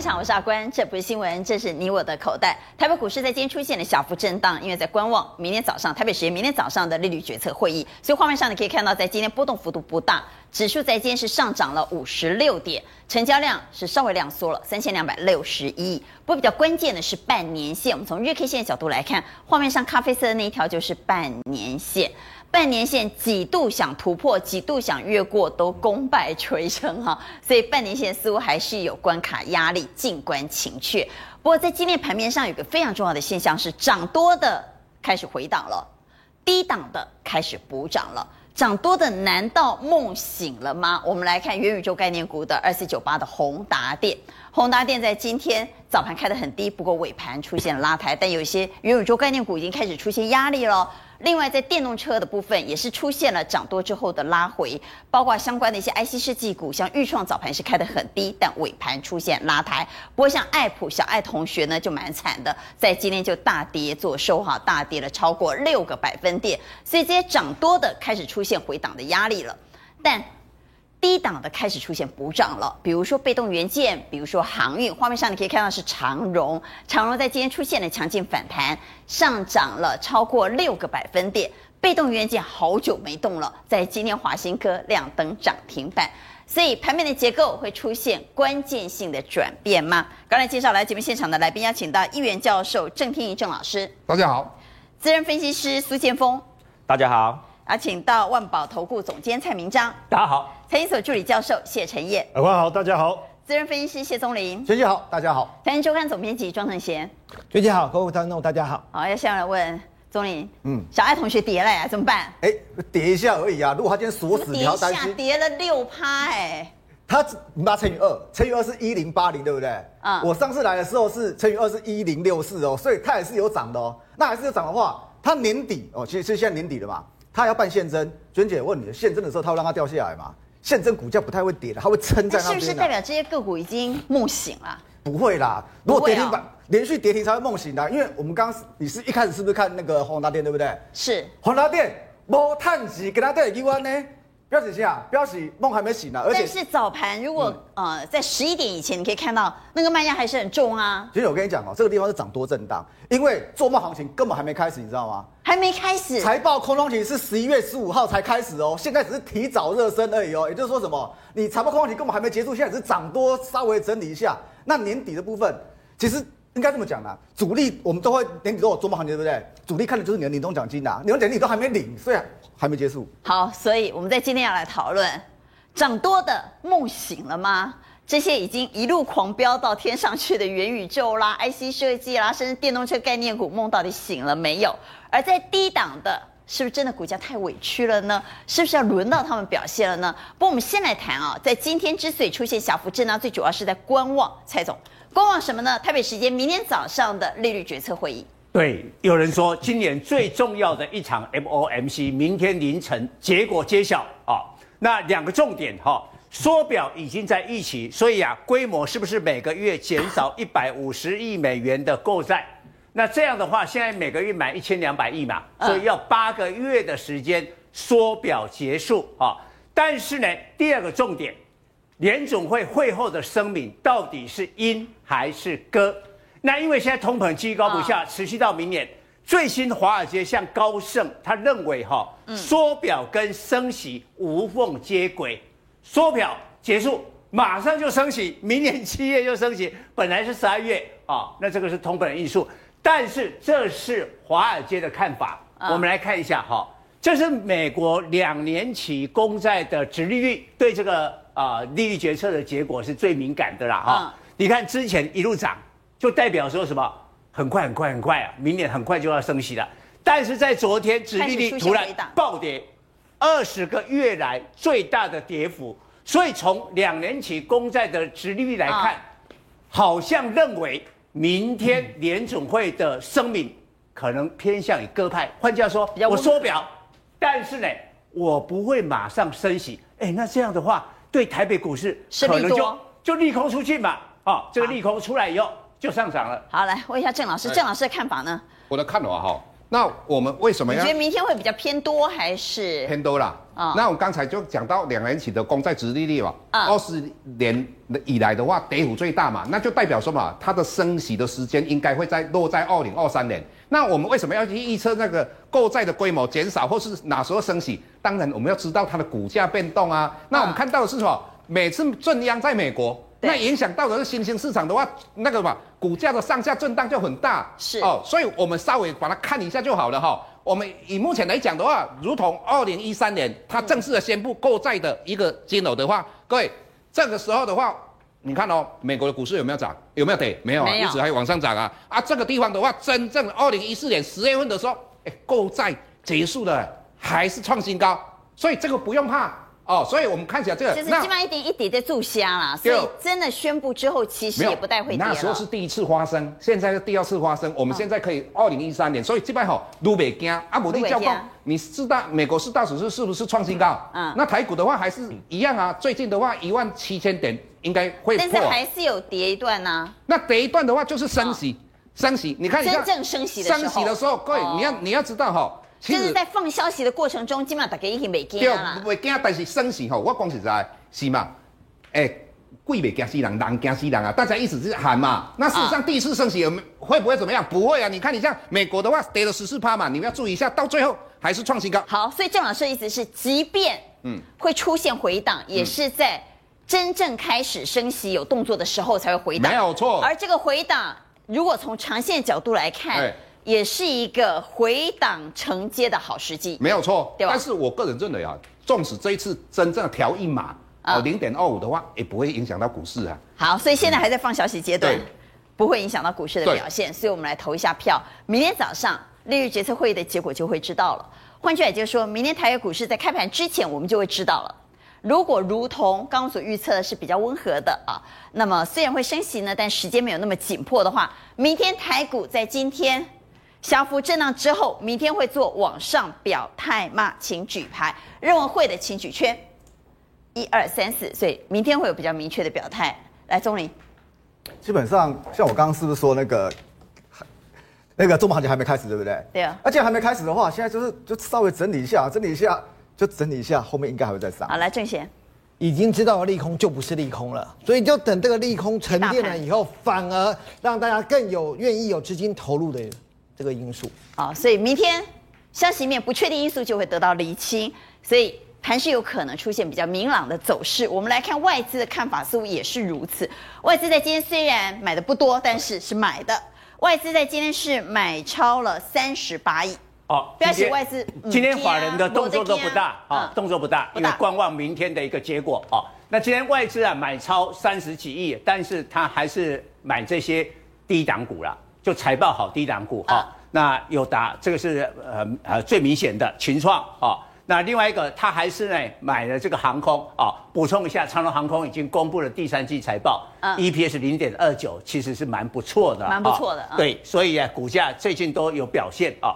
现场，我是阿关。这不是新闻，这是你我的口袋。台北股市在今天出现了小幅震荡，因为在观望明天早上台北时间明天早上的利率决策会议。所以画面上你可以看到，在今天波动幅度不大，指数在今天是上涨了五十六点，成交量是稍微量缩了三千两百六十一亿。不过比较关键的是半年线，我们从日 K 线的角度来看，画面上咖啡色的那一条就是半年线。半年线几度想突破，几度想越过，都功败垂成哈，所以半年线似乎还是有关卡压力，静观情阙。不过在今天盘面上，有个非常重要的现象是，涨多的开始回档了，低档的开始补涨了。涨多的难道梦醒了吗？我们来看元宇宙概念股的二四九八的宏达电，宏达电在今天早盘开得很低，不过尾盘出现了拉抬，但有些元宇宙概念股已经开始出现压力了。另外，在电动车的部分也是出现了涨多之后的拉回，包括相关的一些 IC 设计股，像豫创早盘是开得很低，但尾盘出现拉抬。不过像爱普小爱同学呢就蛮惨的，在今天就大跌做收哈，大跌了超过六个百分点，所以这些涨多的开始出现回档的压力了，但。低档的开始出现补涨了，比如说被动元件，比如说航运。画面上你可以看到是长荣，长荣在今天出现了强劲反弹，上涨了超过六个百分点。被动元件好久没动了，在今天华新科亮灯涨停板，所以盘面的结构会出现关键性的转变吗？刚才介绍来节目现场的来宾，邀请到一元教授郑天仪郑老师，大家好；资深分析师苏建峰，大家好。啊，请到万宝投顾总监蔡明章，大家好；财经所助理教授谢晨彦，大家好，大家好；资深分析师谢宗林，学姐好，大家好；财经周刊总编辑庄承贤，学姐好，各位观众大家好。好，要先来问宗林，嗯，小爱同学跌了呀，怎么办？哎，跌一下而已啊，如果他今天锁死，你要担心。跌了六趴，哎，他你把它乘以二，乘以二是一零八零，对不对？嗯，我上次来的时候是乘以二是一零六四哦，所以它也是有涨的哦。那还是有涨的话，它年底哦，其实是现在年底了嘛。他要办现增，娟姐问你，现增的时候他会让它掉下来吗？现增股价不太会跌的，它会撑在那边。是不是代表这些个股已经梦醒了？不会啦，如果跌停板、哦、连续跌停才会梦醒的，因为我们刚刚你是一开始是不是看那个宏达电对不对？是宏达电无探息，给他对一关呢？标题下，标题梦还没醒呢，而且但是早盘如果、嗯、呃在十一点以前，你可以看到那个卖压还是很重啊。其实我跟你讲哦，这个地方是涨多震荡，因为做梦行情根本还没开始，你知道吗？还没开始。财报空窗期是十一月十五号才开始哦，现在只是提早热身而已哦。也就是说什么？你财报空窗期根本还没结束，现在只是涨多稍微整理一下。那年底的部分，其实应该这么讲啦，主力我们都会年底都有做梦行情，对不对？主力看的就是你的年终奖金呐，你的年底都还没领，虽然。还没结束。好，所以我们在今天要来讨论，涨多的梦醒了吗？这些已经一路狂飙到天上去的元宇宙啦、IC 设计啦，甚至电动车概念股，梦到底醒了没有？而在低档的，是不是真的股价太委屈了呢？是不是要轮到他们表现了呢？不过我们先来谈啊，在今天之所以出现小幅震荡，最主要是在观望。蔡总，观望什么呢？台北时间明天早上的利率决策会议。对，有人说今年最重要的一场 FOMC，明天凌晨结果揭晓啊。那两个重点哈，缩表已经在一起，所以啊，规模是不是每个月减少一百五十亿美元的购债？那这样的话，现在每个月买一千两百亿嘛，所以要八个月的时间缩表结束啊。但是呢，第二个重点，联总会会后的声明到底是因还是歌？那因为现在通膨居高不下，持续到明年。最新华尔街向高盛，他认为哈，缩表跟升息无缝接轨，缩表结束马上就升息，明年七月就升息，本来是十二月啊，那这个是通膨的因素，但是这是华尔街的看法。我们来看一下哈，这是美国两年期公债的殖利率，对这个啊利率决策的结果是最敏感的啦哈。你看之前一路涨。就代表说什么？很快很快很快啊！明年很快就要升息了。但是在昨天，殖利率突然暴跌，二十个月来最大的跌幅。所以从两年期公债的殖利率来看，好像认为明天联总会的声明可能偏向于鸽派。换句话说，我缩表，但是呢，我不会马上升息。哎，那这样的话，对台北股市可能就就利空出尽嘛。啊，这个利空出来以后。就上涨了。好，来问一下郑老师，郑老师的看法呢？我的看法哈，那我们为什么要？你觉得明天会比较偏多还是偏多啦？啊、哦，那我刚才就讲到两年期的公债殖利率嘛，二十年以来的话跌幅最大嘛，那就代表说嘛，它的升息的时间应该会在落在二零二三年。那我们为什么要去预测那个购债的规模减少或是哪时候升息？当然我们要知道它的股价变动啊。那我们看到的是什么？每次震央在美国。那影响到的是新兴市场的话，那个嘛，股价的上下震荡就很大。是哦，所以我们稍微把它看一下就好了哈。我们以目前来讲的话，如同二零一三年它正式的宣布购债的一个金额的话，各位这个时候的话，你看哦，美国的股市有没有涨？有没有跌？没有啊，一直还往上涨啊。啊，这个地方的话，真正二零一四年十月份的时候，哎，购债结束了，还是创新高，所以这个不用怕。哦，所以我们看起来这个就是基本上一点一点在注虾啦，所以真的宣布之后，其实也不太会跌。那时候是第一次发生，现在是第二次发生。我们现在可以二零一三年，所以基本上好都没惊。阿姆利教工，你四大美国四大指数是不是创新高？嗯，那台股的话还是一样啊。最近的话一万七千点应该会破，但是还是有跌一段呢、啊。那跌一段的话就是升息，升息。你看一下真正升息的时候，升息的时候，各位你要你要知道哈。就是在放消息的过程中，基本上大家已经没惊了。没惊，但是升息吼，我讲实在，是嘛？哎、欸，鬼没惊死人，人惊死人啊！大家一直是喊嘛。那事实上，第一次升息有没会不会怎么样？不会啊！你看，你像美国的话，跌了十四趴嘛，你们要注意一下，到最后还是创新高。好，所以郑老师的意思是，即便嗯会出现回档，嗯、也是在真正开始升息有动作的时候才会回档，没有错。而这个回档，如果从长线角度来看，欸也是一个回档承接的好时机，没有错，对吧？但是我个人认为啊，纵使这一次真正调一码啊零点二五的话，也不会影响到股市啊。好，所以现在还在放消息阶段，嗯、不会影响到股市的表现。所以我们来投一下票，明天早上利率决策会议的结果就会知道了。换句话也就是说，明天台湾股市在开盘之前，我们就会知道了。如果如同刚刚所预测的是比较温和的啊，那么虽然会升息呢，但时间没有那么紧迫的话，明天台股在今天。小幅震荡之后，明天会做往上表态吗？请举牌，认为会的请举圈，一二三四，所以明天会有比较明确的表态。来，钟林，基本上像我刚刚是不是说那个那个周末行情还没开始，对不对？对啊。而且还没开始的话，现在就是就稍微整理一下，整理一下就整理一下，后面应该还会再上。好，来正贤，已经知道了利空就不是利空了，所以就等这个利空沉淀了以后，反而让大家更有愿意有资金投入的。这个因素好，所以明天消息面不确定因素就会得到厘清，所以盘是有可能出现比较明朗的走势。我们来看外资的看法，似乎也是如此。外资在今天虽然买的不多，但是是买的。外资在今天是买超了三十八亿。哦，不要写外资。今天法人的动作都不大啊，动作不大，因为观望明天的一个结果啊。那今天外资啊买超三十几亿，但是他还是买这些低档股了。就财报好低档股哈、啊，那有达这个是呃呃最明显的情创啊，那另外一个他还是呢买了这个航空啊，补充一下，长隆航空已经公布了第三季财报、啊、，EPS 零点二九，其实是蛮不错的，蛮不错的，啊、对，所以啊股价最近都有表现啊，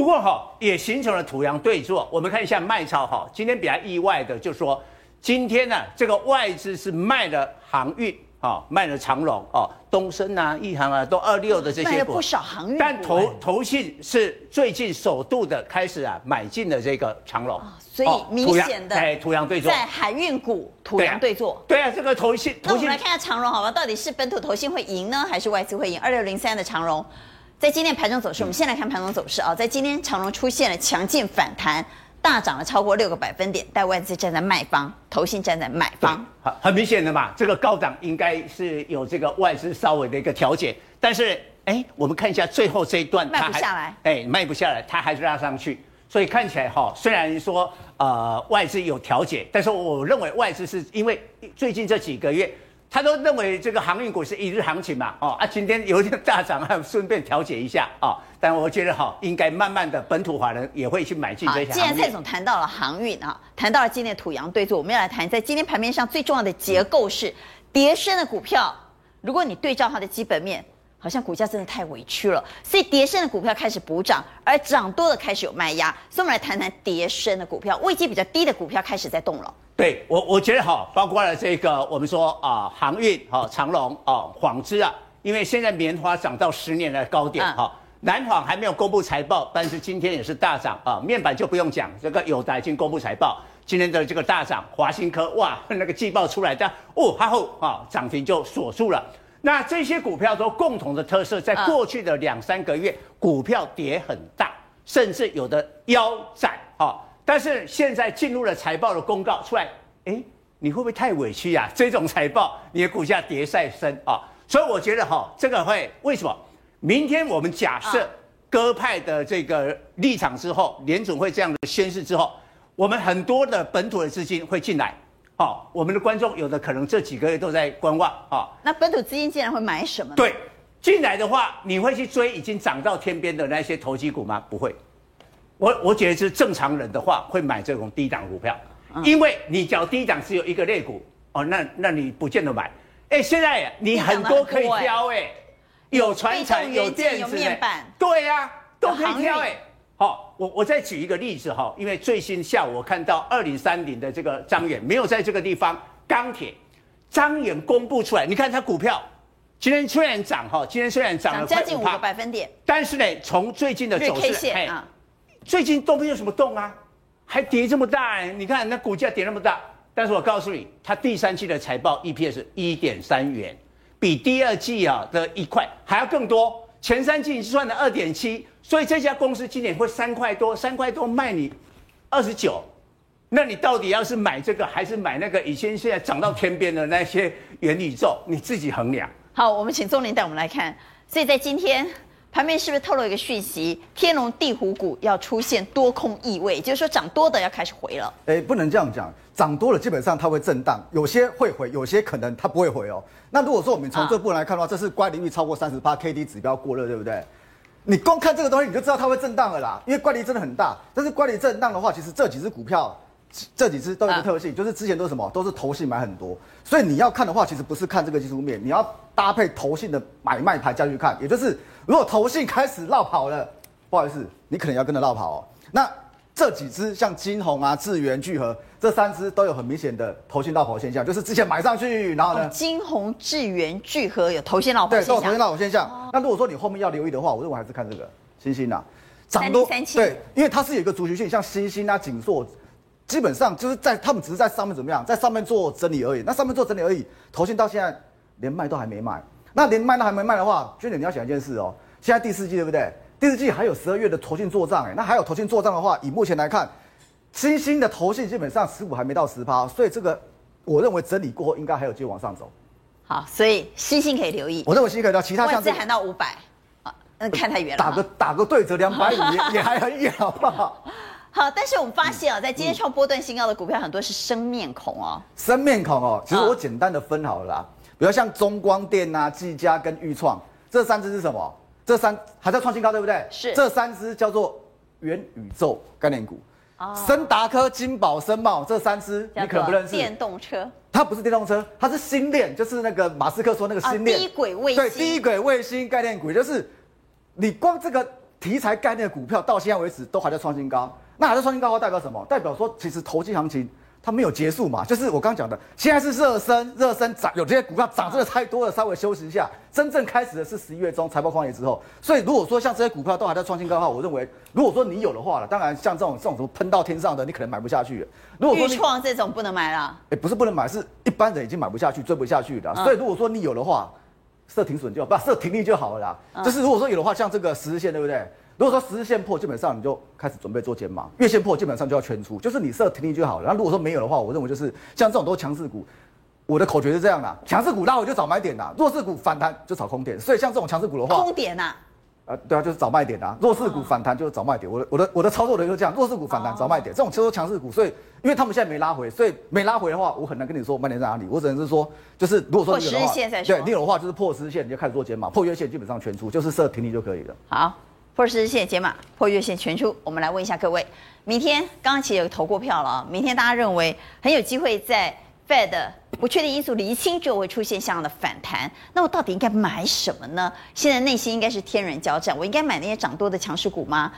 不过哈也形成了土洋对坐，我们看一下卖超哈，今天比较意外的就是说今天呢这个外资是卖了航运。哦，卖了长荣哦，东升啊、亿航啊，都二六的这些不少航运。但投投信是最近首度的开始啊，买进了这个长荣。所以明显的哎，土洋对坐，在海运股土洋对坐。对啊，这个投信。那我们来看一下长荣，好吧？到底是本土投信会赢呢，还是外资会赢？二六零三的长荣，在今天盘中走势，我们先来看盘中走势啊，在今天长荣出现了强劲反弹。大涨了超过六个百分点，但外资站在卖方，投信站在买方，很很明显的嘛，这个高涨应该是有这个外资稍微的一个调节，但是哎，我们看一下最后这一段，卖不下来，哎，卖不下来，它还是拉上去，所以看起来哈，虽然说呃外资有调节，但是我认为外资是因为最近这几个月。他都认为这个航运股是一日行情嘛，哦啊，今天有点大涨，还顺便调节一下啊。但我觉得哈，应该慢慢的本土华人也会去买进这些。既然蔡总谈到了航运啊，谈到了今天的土洋对坐，我们要来谈在今天盘面上最重要的结构是，跌升的股票，如果你对照它的基本面，好像股价真的太委屈了，所以跌升的股票开始补涨，而涨多的开始有卖压。所以我们来谈谈跌升的股票，位阶比较低的股票开始在动了。对我，我觉得哈，包括了这个我们说啊，航运哈，长荣啊，纺织啊，因为现在棉花涨到十年的高点哈，南纺还没有公布财报，但是今天也是大涨啊。面板就不用讲，这个友达已经公布财报，今天的这个大涨，华新科哇，那个季报出来，但哦，它后啊涨停就锁住了。那这些股票都共同的特色，在过去的两三个月，股票跌很大，甚至有的腰斩啊。但是现在进入了财报的公告出来，哎，你会不会太委屈呀？这种财报，你的股价跌再深啊？所以我觉得哈，这个会为什么？明天我们假设鸽派的这个立场之后，联总会这样的宣示之后，我们很多的本土的资金会进来。好，我们的观众有的可能这几个月都在观望。哦，那本土资金竟然会买什么呢？对，进来的话，你会去追已经涨到天边的那些投机股吗？不会。我我觉得是正常人的话会买这种低档股票，因为你缴低档只有一个类股哦，那那你不见得买。哎，现在你很多可以挑哎。有传产，有电子，对呀、啊，都可以挑哎。好，我我再举一个例子哈，因为最新下午我看到二零三零的这个张远没有在这个地方钢铁，张远公布出来，你看它股票今天虽然涨哈，今天虽然涨了将近五个百分点，但是呢，从最近的走势，最近都没有什么动啊，还跌这么大哎，你看那股价跌那么大，但是我告诉你，它第三季的财报 EPS 一点三元。比第二季啊的一块还要更多，前三季是赚了二点七，所以这家公司今年会三块多，三块多卖你二十九，那你到底要是买这个还是买那个？以前现在涨到天边的那些元宇宙，你自己衡量。好，我们请钟林带我们来看，所以在今天。盘面是不是透露一个讯息？天龙地虎股要出现多空意味，就是说涨多的要开始回了。哎，不能这样讲，涨多了基本上它会震荡，有些会回，有些可能它不会回哦。那如果说我们从这部分来看的话，这是乖离率超过三十八，K D 指标过热，对不对？你光看这个东西你就知道它会震荡了啦，因为乖离真的很大。但是乖离震荡的话，其实这几只股票。这几只都有个特性，就是之前都是什么，都是投信买很多，所以你要看的话，其实不是看这个技术面，你要搭配投信的买卖盘下去看，也就是如果投信开始绕跑了，不好意思，你可能要跟着绕跑哦。那这几只像金红啊、智源、聚合这三只都有很明显的投信到火现象，就是之前买上去，然后呢，金红、智源、聚合有投信落跑现象，对，都有投信落跑现象。哦、那如果说你后面要留意的话，我认为还是看这个星星啊，涨多对，因为它是有一个族群性，像星星啊、景硕。基本上就是在他们只是在上面怎么样，在上面做整理而已。那上面做整理而已，投信到现在连卖都还没卖。那连卖都还没卖的话，娟姐你要想一件事哦，现在第四季对不对？第四季还有十二月的投信做账哎，那还有投信做账的话，以目前来看，新兴的投信基本上持股还没到十趴，所以这个我认为整理过后应该还有机会往上走。好，所以新兴可以留意。我认为新兴可以留意，其他像这外资喊到五百啊，那看太远了。打个打个对折两百五 也也还很远，好不好？好，但是我们发现啊，在今天创波段新高的股票很多是生面孔哦。生面孔哦，其实我简单的分好了啦，比如像中光电啊、技嘉跟裕创这三只是什么？这三还在创新高，对不对？是。这三只叫做元宇宙概念股。哦。升达科、金宝、森茂这三只你可能不认识。电动车。它不是电动车，它是星链，就是那个马斯克说那个星链。低轨卫星。对，低轨卫星概念股，就是你光这个题材概念的股票到现在为止都还在创新高。那还在创新高，代表什么？代表说，其实投机行情它没有结束嘛。就是我刚刚讲的，现在是热身，热身涨，有这些股票涨真的太多了，稍微休息一下。真正开始的是十一月中财报旷野之后。所以如果说像这些股票都还在创新高的话，我认为，如果说你有的话了，当然像这种这种什么喷到天上的，你可能买不下去。如果说钰创这种不能买了，哎，不是不能买，是一般人已经买不下去，追不下去的。所以如果说你有的话，设停损就好，不设停利就好了啦。就是如果说有的话，像这个十日线，对不对？如果说十日线破，基本上你就开始准备做减码；月线破，基本上就要圈出。就是你设停利就好了。然后如果说没有的话，我认为就是像这种都是强势股，我的口诀是这样的：强势股拉回就找买点啦，弱势股反弹就找空点。所以像这种强势股的话，空点呐、啊，呃，对啊，就是找卖点呐。弱势股反弹就是找卖点。我的我的我的操作的就是这样：弱势股反弹找卖点。这种其实强势股，所以因为他们现在没拉回，所以没拉回的话，我很难跟你说卖点在哪里。我只能是说，就是如果说你有的话，对，你有的话就是破十日线你就开始做减码，破月线基本上全出，就是设停利就可以了。好。破十日线解码，破月线全出。我们来问一下各位，明天刚刚其实有投过票了，明天大家认为很有机会在 Fed 不确定因素厘清之后会出现像样的反弹，那我到底应该买什么呢？现在内心应该是天人交战，我应该买那些涨多的强势股吗？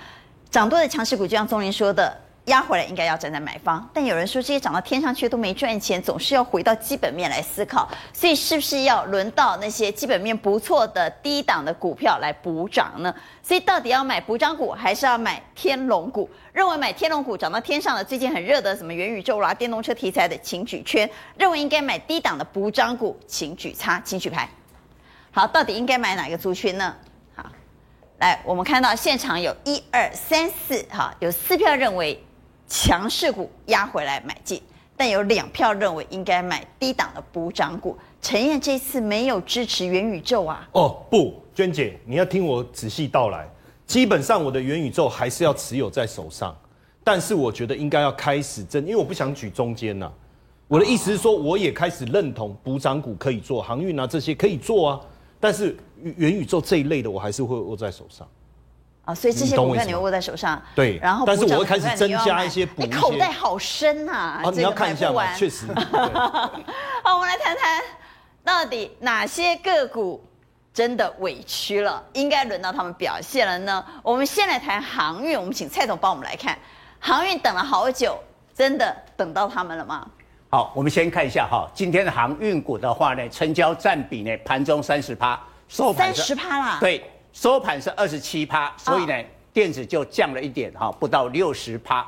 涨多的强势股，就像宗林说的，压回来应该要站在买方，但有人说这些涨到天上去都没赚钱，总是要回到基本面来思考，所以是不是要轮到那些基本面不错的低档的股票来补涨呢？所以到底要买补涨股，还是要买天龙股？认为买天龙股涨到天上的，最近很热的什么元宇宙啦、电动车题材的，请举圈；认为应该买低档的补涨股，请举叉，请举牌。好，到底应该买哪个族群呢？好，来，我们看到现场有一二三四，哈，有四票认为。强势股压回来买进，但有两票认为应该买低档的补涨股。陈燕这次没有支持元宇宙啊？哦不，娟姐，你要听我仔细道来。基本上我的元宇宙还是要持有在手上，但是我觉得应该要开始真，因为我不想举中间呐、啊。我的意思是说，我也开始认同补涨股可以做，航运啊这些可以做啊，但是元宇宙这一类的我还是会握在手上。啊，所以这些股票你会握在手上，对，然后但是我会开始增加一些补。你口袋好深呐！啊，你要看一下嘛，确实。好，我们来谈谈，到底哪些个股真的委屈了，应该轮到他们表现了呢？我们先来谈航运，我们请蔡总帮我们来看，航运等了好久，真的等到他们了吗？好，我们先看一下哈，今天的航运股的话呢，成交占比呢，盘中三十趴，收盘三十趴啦，对。收盘是二十七趴，所以呢，电子就降了一点哈，不到六十趴。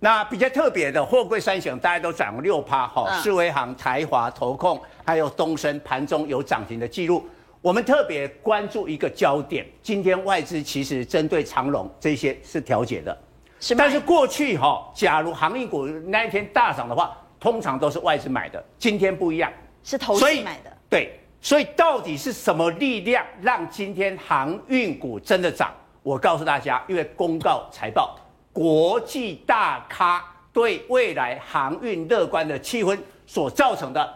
那比较特别的货柜三雄，大家都涨了六趴哈，世威行、台华、投控还有东升盘中有涨停的记录。我们特别关注一个焦点，今天外资其实针对长荣这些是调节的，是吗？但是过去哈，假如航运股那一天大涨的话，通常都是外资买的，今天不一样，是投资买的，对。所以到底是什么力量让今天航运股真的涨？我告诉大家，因为公告财报，国际大咖对未来航运乐观的气氛所造成的。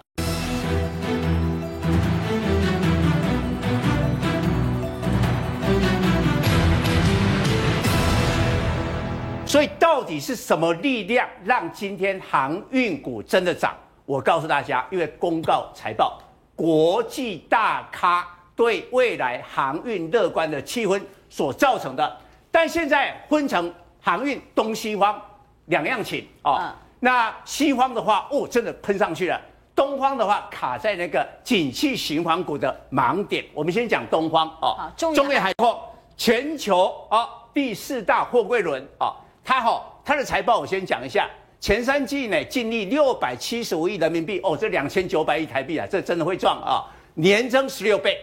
所以到底是什么力量让今天航运股真的涨？我告诉大家，因为公告财报。国际大咖对未来航运乐观的气氛所造成的，但现在分成航运东西方两样情哦。嗯、那西方的话，哦，真的喷上去了；东方的话，卡在那个景气循环股的盲点。我们先讲东方哦，中远海控全球哦第四大货柜轮哦，它好、哦，它的财报我先讲一下。前三季呢，净利六百七十五亿人民币哦，这两千九百亿台币啊，这真的会赚啊，年增十六倍。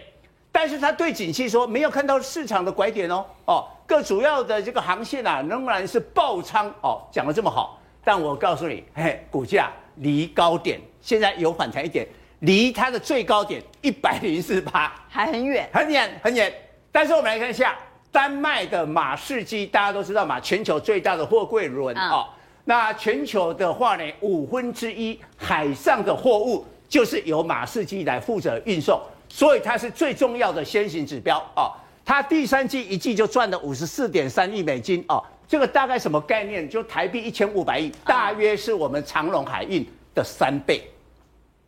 但是他对景气说没有看到市场的拐点哦哦，各主要的这个航线啊仍然是爆仓哦，讲的这么好，但我告诉你，嘿，股价离高点现在有反弹一点，离它的最高点一百零四八还很远，很远很远。但是我们来看一下丹麦的马士基，大家都知道嘛，全球最大的货柜轮哦。那全球的话呢，五分之一海上的货物就是由马士基来负责运送，所以它是最重要的先行指标哦。它第三季一季就赚了五十四点三亿美金哦，这个大概什么概念？就台币一千五百亿，大约是我们长荣海运的三倍。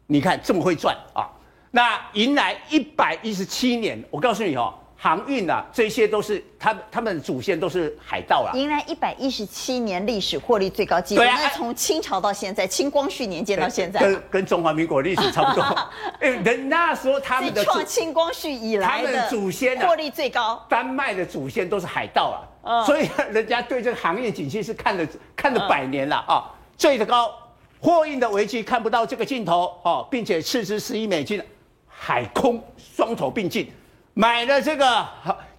你看这么会赚啊？那迎来一百一十七年，我告诉你哦。航运啊，这些都是他们他们的祖先都是海盗啦。迎来一百一十七年历史获利最高纪录，对啊，从清朝到现在，清光绪年间到现在，跟跟中华民国历史差不多。哎，人那时候他们的创清光绪以来的祖先获利最高，丹麦的祖先都是海盗啊，嗯、所以人家对这个行业景气是看了看了百年了啊。最的高货运的危机看不到这个尽头哦，并且斥资十亿美金，海空双头并进。买了这个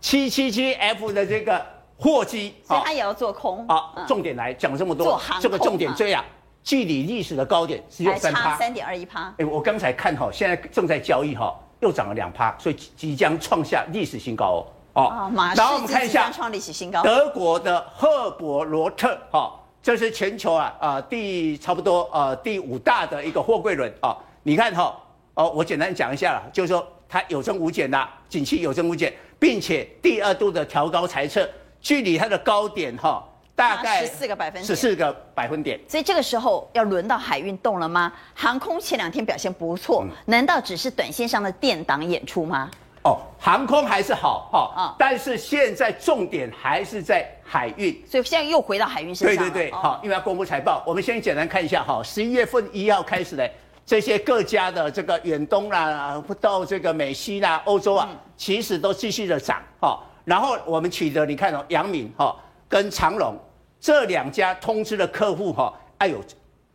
七七七 F 的这个货机，所以它也要做空。好，重点来讲这么多，这个重点追啊，距离历史的高点只有三趴，三点二一趴。哎，我刚才看哈，现在正在交易哈，又涨了两趴，所以即将创下历史新高哦。哦，然后我们看一下创历史新高，德国的赫伯罗特哈，这是全球啊啊第差不多呃第五大的一个货柜轮啊。你看哈哦，我简单讲一下了，就是说。它有增无减的，景气有增无减，并且第二度的调高财测，距离它的高点哈，大概十四个百分点，十四个百分点。所以这个时候要轮到海运动了吗？航空前两天表现不错，难道只是短线上的垫档演出吗？哦，航空还是好哈，嗯但是现在重点还是在海运。所以现在又回到海运身上了。对对对，哦好，因为要公布财报，我们先简单看一下哈，十一月份一号开始的这些各家的这个远东啦，到这个美西啦、欧洲啊，其实都继续的涨哈。然后我们取得你看哦，阳明哈跟长荣这两家通知的客户哈，哎呦，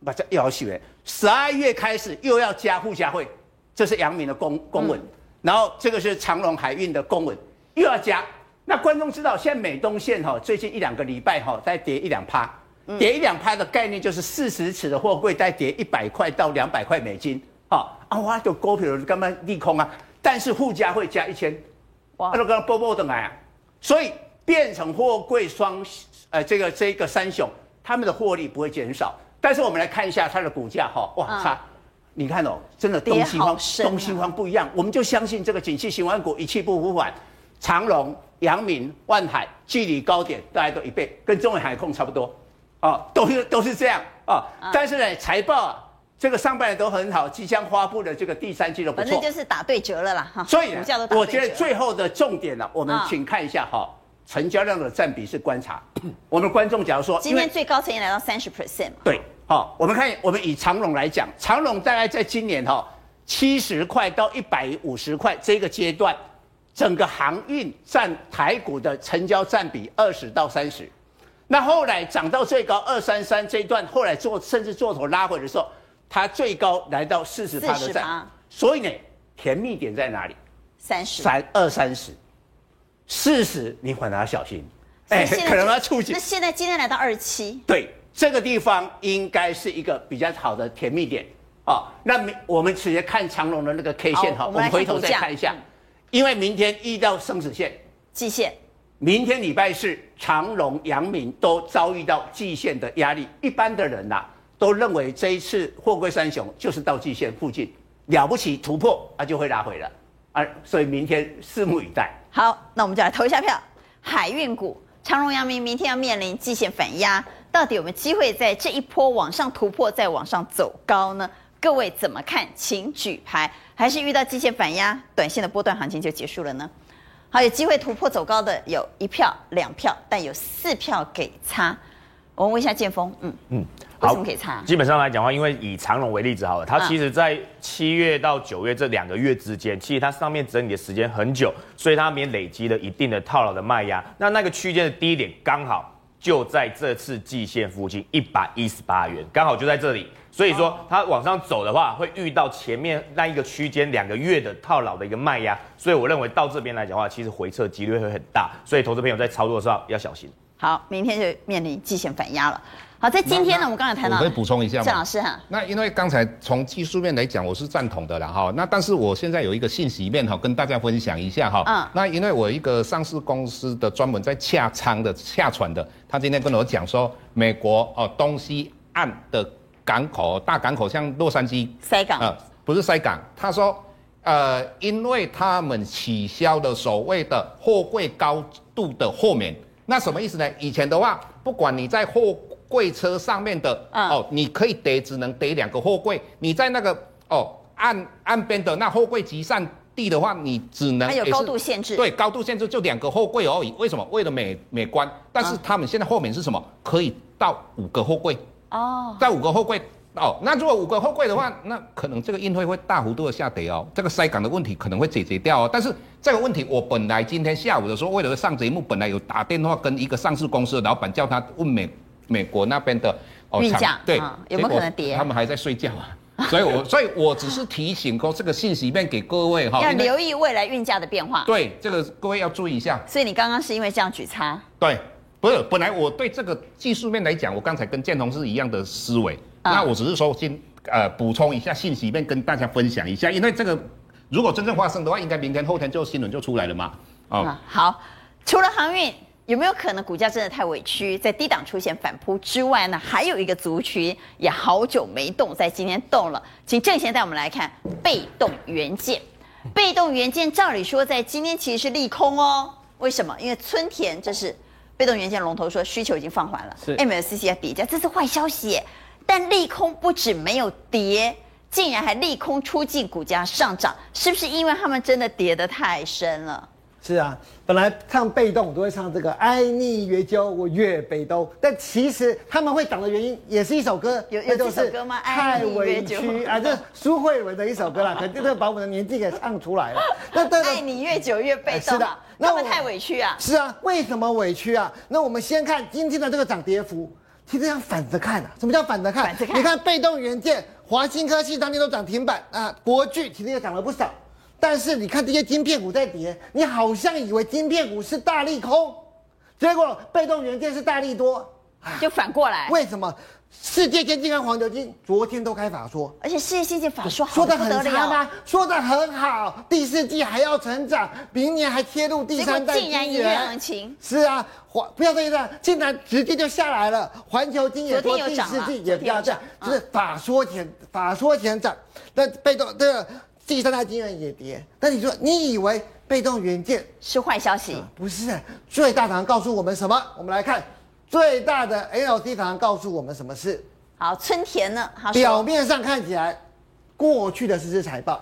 把这要写，十二月开始又要加附加费，这是阳明的公公文。然后这个是长荣海运的公文，又要加。那观众知道，现在美东线哈，最近一两个礼拜哈，在跌一两趴，跌一两趴的概念就是四十尺的货柜再跌一百块到两百块美金，好啊，哇，就股票干嘛利空啊？但是附加会加一千，哇，那个波波的买啊，所以变成货柜双，呃，这个这个三雄，他们的获利不会减少。但是我们来看一下它的股价哈，哇，它。你看哦，真的东西方、啊、东西方不一样，我们就相信这个景气循环股一去不复返。长荣、阳明、万海距离高点大概都一倍，跟中远海控差不多，哦，都是都是这样啊。哦、但是呢，财报啊，这个上半年都很好，即将发布的这个第三季都不错，反正就是打对折了啦哈。所以呢，我觉得最后的重点呢、啊，我们请看一下哈、哦，成交量的占比是观察。我们观众假如说，今天最高曾经来到三十 percent，对。好，我们看，我们以长荣来讲，长荣大概在今年哈七十块到一百五十块这个阶段，整个航运占台股的成交占比二十到三十，那后来涨到最高二三三这一段，后来做甚至做头拉回的时候，它最高来到四十八的站，所以呢，甜蜜点在哪里？三十。三二三十，四十你反而要小心，哎，可能要触及。那现在今天来到二十七，对。这个地方应该是一个比较好的甜蜜点。啊。那明我们直接看长荣的那个 K 线哈，我们回头再看一下，因为明天遇到生死线，季线，明天礼拜四长荣、阳明都遭遇到季线的压力。一般的人呐、都认为这一次货柜三雄就是到季线附近了不起突破，啊就会拉回了啊。所以明天拭目以待。好，那我们就来投一下票，海运股长荣、阳明明天要面临季线反压。到底有没有机会在这一波往上突破，再往上走高呢？各位怎么看？请举牌。还是遇到季线反压，短线的波段行情就结束了呢？好，有机会突破走高的有一票、两票，但有四票给差。我们问一下建峰，嗯嗯，为什么可以差？基本上来讲的话，因为以长龙为例子好了，它其实在七月到九月这两个月之间，其实它上面整理的时间很久，所以它也累积了一定的套牢的卖压。那那个区间的低点刚好。就在这次季线附近一百一十八元，刚好就在这里，所以说它往上走的话，会遇到前面那一个区间两个月的套牢的一个卖压，所以我认为到这边来讲的话，其实回撤几率会很大，所以投资朋友在操作的时候要小心。好，明天就面临季线反压了。好，在今天呢，我们刚才谈到，我可以补充一下吗？郑老师哈，那因为刚才从技术面来讲，我是赞同的啦哈。那但是我现在有一个信息面哈，跟大家分享一下哈。嗯。那因为我一个上市公司的专门在洽仓的洽船的，他今天跟我讲说，美国哦东西岸的港口大港口，像洛杉矶塞港，呃，不是塞港，他说，呃，因为他们取消了所谓的货柜高度的豁免，那什么意思呢？以前的话，不管你在货柜车上面的、嗯、哦，你可以叠只能叠两个货柜。你在那个哦岸岸边的那货柜集散地的话，你只能还有高度限制。对，高度限制就两个货柜而已。为什么？为了美美观。但是他们现在后面是什么？可以到五个货柜哦，在五个货柜哦。那如果五个货柜的话，那可能这个运费会大幅度的下跌哦。这个塞港的问题可能会解决掉哦。但是这个问题，我本来今天下午的时候，为了上节目，本来有打电话跟一个上市公司的老板，叫他问美。美国那边的运价对、哦，有没有可能跌？他们还在睡觉啊，所以我所以我只是提醒过这个信息面给各位哈，要留意未来运价的变化。对，这个各位要注意一下。所以你刚刚是因为这样举差？对，不是，本来我对这个技术面来讲，我刚才跟建宏是一样的思维，嗯、那我只是说先呃补充一下信息面跟大家分享一下，因为这个如果真正发生的话，应该明天后天就新闻就出来了嘛。哦，嗯、好，除了航运。有没有可能股价真的太委屈，在低档出现反扑之外呢？还有一个族群也好久没动，在今天动了，请正贤带我们来看被动元件。被动元件照理说在今天其实是利空哦，为什么？因为春田这是被动元件龙头说需求已经放缓了，是 MLCC 要跌价，这是坏消息。但利空不止没有跌，竟然还利空出尽，股价上涨，是不是因为他们真的跌得太深了？是啊，本来唱被动都会唱这个“爱你越久，我越被动”，但其实他们会涨的原因也是一首歌，有有这首歌吗？太委屈啊，这苏慧伦的一首歌啦，肯定会把我们的年纪给唱出来了。那爱你越久越被动，是的，那他们太委屈啊。是啊，为什么委屈啊？那我们先看今天的这个涨跌幅，其实要反着看啊。什么叫反着看？反着看。你看被动元件，华新科技当天都涨停板啊，国巨其实也涨了不少。但是你看这些晶片股在跌，你好像以为晶片股是大利空，结果被动元件是大利多，就反过来。为什么？世界先进跟环球金昨天都开法说，而且世界先进法说说的很差吗？说的很好，第四季还要成长，明年还切入第三代。竟然一。是啊，环不要这样，竟然直接就下来了。环球晶也说第四季也不要这样，就是法说前法说前涨，那被动这个。第三代晶圆也跌，但你说你以为被动元件是坏消息？不是，最大厂告诉我们什么？我们来看最大的 LD 厂告诉我们什么事？好，春田呢？好，表面上看起来，过去的是是财报，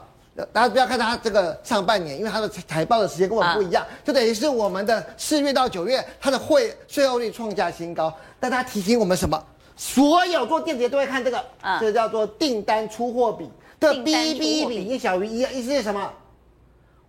大家不要看它这个上半年，因为它的财报的时间跟我们不一样，啊、就等于是我们的四月到九月，它的会税后率创下新高。但它提醒我们什么？所有做电子都会看这个，啊、这个叫做订单出货比。这 B B 比一小于一，意思是什么？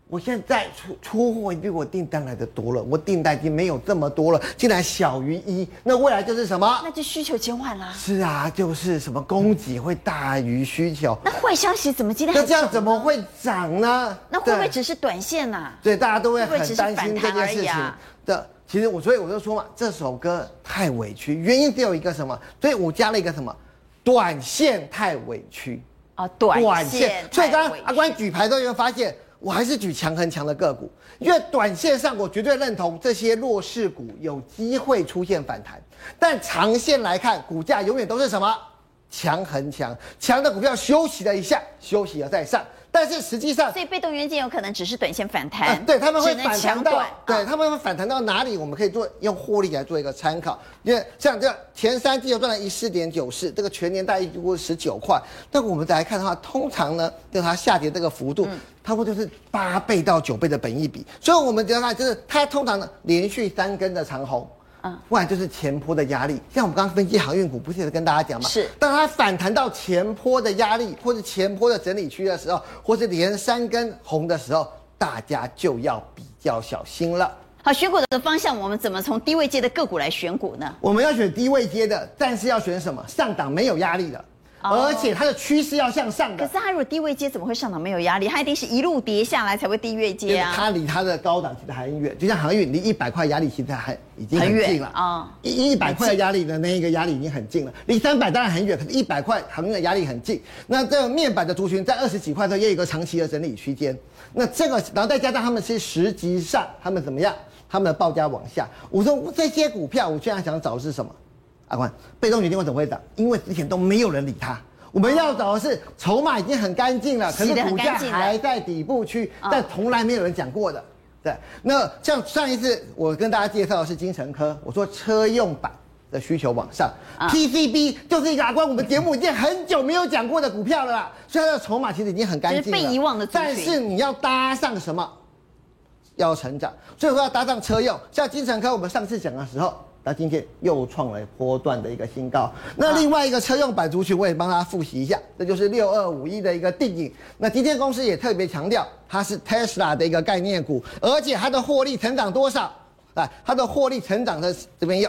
我现在出出货比我订单来的多了，我订单已经没有这么多了，竟然小于一，那未来就是什么？那就需求减缓了。是啊，就是什么供给会大于需求。那坏消息怎么今天？那这样怎么会涨呢？那会不会只是短线呐、啊？对，大家都会很担心这件事情的。其实我所以我就说嘛，这首歌太委屈，原因只有一个什么？所以我加了一个什么？短线太委屈。啊，短线，所以刚刚阿关举牌都有没有发现，我还是举强很强的个股，因为短线上我绝对认同这些弱势股有机会出现反弹，但长线来看，股价永远都是什么？强很强，强的股票休息了一下，休息了再上。但是实际上，所以被动元件有可能只是短线反弹，呃，对他们会反弹到，对他们会反弹到哪里？我们可以做用获利来做一个参考。因为像这前三季又赚了一四点九四，这个全年大约估十九块。那我们再来看的话，通常呢，就它下跌这个幅度，它不多就是八倍到九倍的本益比。所以我们就要看就是它通常呢连续三根的长红。不然就是前坡的压力，像我们刚刚分析航运股，不是也跟大家讲吗？是，当它反弹到前坡的压力，或是前坡的整理区的时候，或是连三根红的时候，大家就要比较小心了。好，选股的方向，我们怎么从低位阶的个股来选股呢？我们要选低位阶的，但是要选什么？上档没有压力的。而且它的趋势要向上的。可是它如果低位接怎么会上涨没有压力？它一定是一路跌下来才会低位接啊。它离它的高档其实还很远，就像航运离一百块压力其实还已经很近了啊。一一百块的压力的那一个压力已经很近了，离三百当然很远，可是一百块航运的压力很近。那这个面板的族群在二十几块的时候也有一个长期的整理区间。那这个然后再加上他们是实际上他们怎么样？他们的报价往下。我说这些股票我现在想找的是什么？阿关，被动元件为什么会涨？因为之前都没有人理它。我们要找的是筹码已经很干净了，可是股价还在底部区，但从来没有人讲过的。对，那像上一次我跟大家介绍的是金城科，我说车用板的需求往上，PCB 就是一个阿关，我们节目已经很久没有讲过的股票了啦，所以它的筹码其实已经很干净了，被遗忘的。但是你要搭上什么？要成长，所以说要搭上车用，像金城科，我们上次讲的时候。那今天又创了波段的一个新高。那另外一个车用板族群，我也帮大家复习一下，这就是六二五一的一个定义。那今天公司也特别强调，它是 Tesla 的一个概念股，而且它的获利成长多少？啊，它的获利成长的这边有，